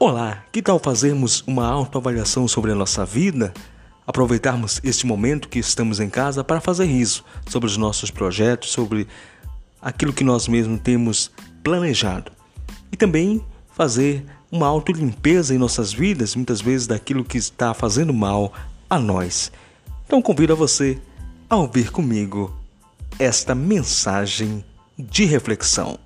Olá, que tal fazermos uma autoavaliação sobre a nossa vida? Aproveitarmos este momento que estamos em casa para fazer isso, sobre os nossos projetos, sobre aquilo que nós mesmos temos planejado. E também fazer uma autolimpeza em nossas vidas, muitas vezes daquilo que está fazendo mal a nós. Então convido a você a ouvir comigo esta mensagem de reflexão.